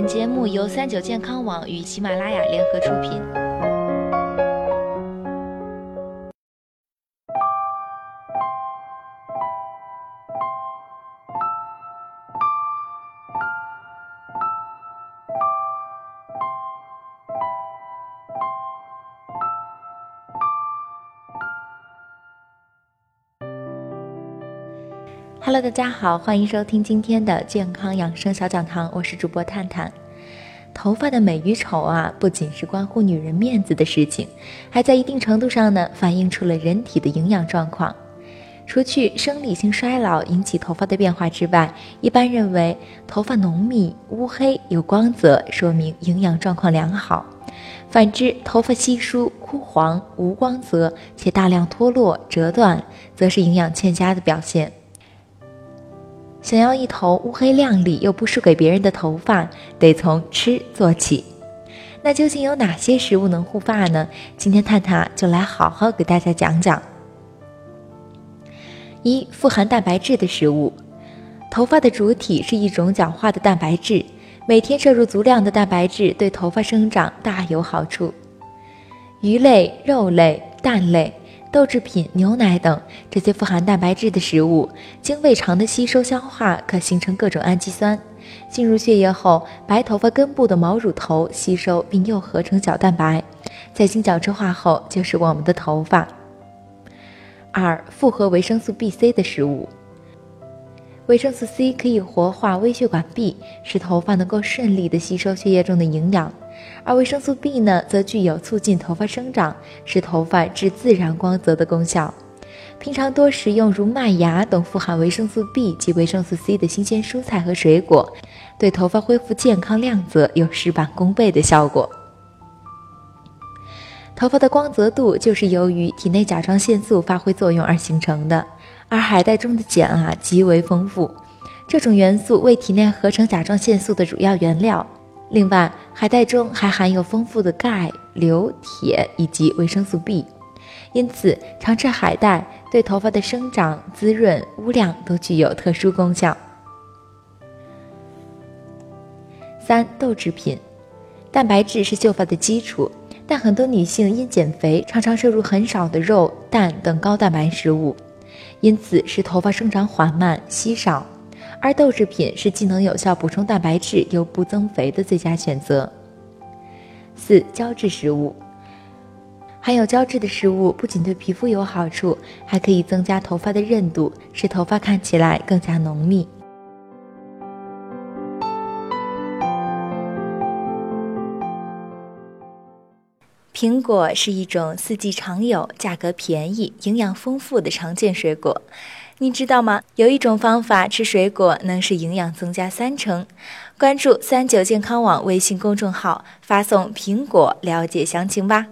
本节目由三九健康网与喜马拉雅联合出品。Hello，大家好，欢迎收听今天的健康养生小讲堂，我是主播探探。头发的美与丑啊，不仅是关乎女人面子的事情，还在一定程度上呢，反映出了人体的营养状况。除去生理性衰老引起头发的变化之外，一般认为头发浓密、乌黑、有光泽，说明营养状况良好；反之，头发稀疏、枯黄、无光泽且大量脱落、折断，则是营养欠佳的表现。想要一头乌黑亮丽又不输给别人的头发，得从吃做起。那究竟有哪些食物能护发呢？今天探探就来好好给大家讲讲。一、富含蛋白质的食物。头发的主体是一种角化的蛋白质，每天摄入足量的蛋白质对头发生长大有好处。鱼类、肉类、蛋类。豆制品、牛奶等这些富含蛋白质的食物，经胃肠的吸收消化，可形成各种氨基酸，进入血液后，白头发根部的毛乳头吸收并又合成角蛋白，在经角质化后就是我们的头发。二、复合维生素 B、C 的食物。维生素 C 可以活化微血管壁，使头发能够顺利地吸收血液中的营养。而维生素 B 呢，则具有促进头发生长、使头发致自然光泽的功效。平常多食用如麦芽等富含维生素 B 及维生素 C 的新鲜蔬菜和水果，对头发恢复健康亮泽有事半功倍的效果。头发的光泽度就是由于体内甲状腺素发挥作用而形成的，而海带中的碱啊极为丰富，这种元素为体内合成甲状腺素的主要原料。另外，海带中还含有丰富的钙、硫、铁以及维生素 B，因此常吃海带对头发的生长、滋润、乌亮都具有特殊功效。三、豆制品，蛋白质是秀发的基础，但很多女性因减肥常常摄入很少的肉、蛋等高蛋白食物，因此使头发生长缓慢、稀少。而豆制品是既能有效补充蛋白质又不增肥的最佳选择。四、胶质食物，含有胶质的食物不仅对皮肤有好处，还可以增加头发的韧度，使头发看起来更加浓密。苹果是一种四季常有、价格便宜、营养丰富的常见水果。你知道吗？有一种方法吃水果能使营养增加三成。关注三九健康网微信公众号，发送“苹果”了解详情吧。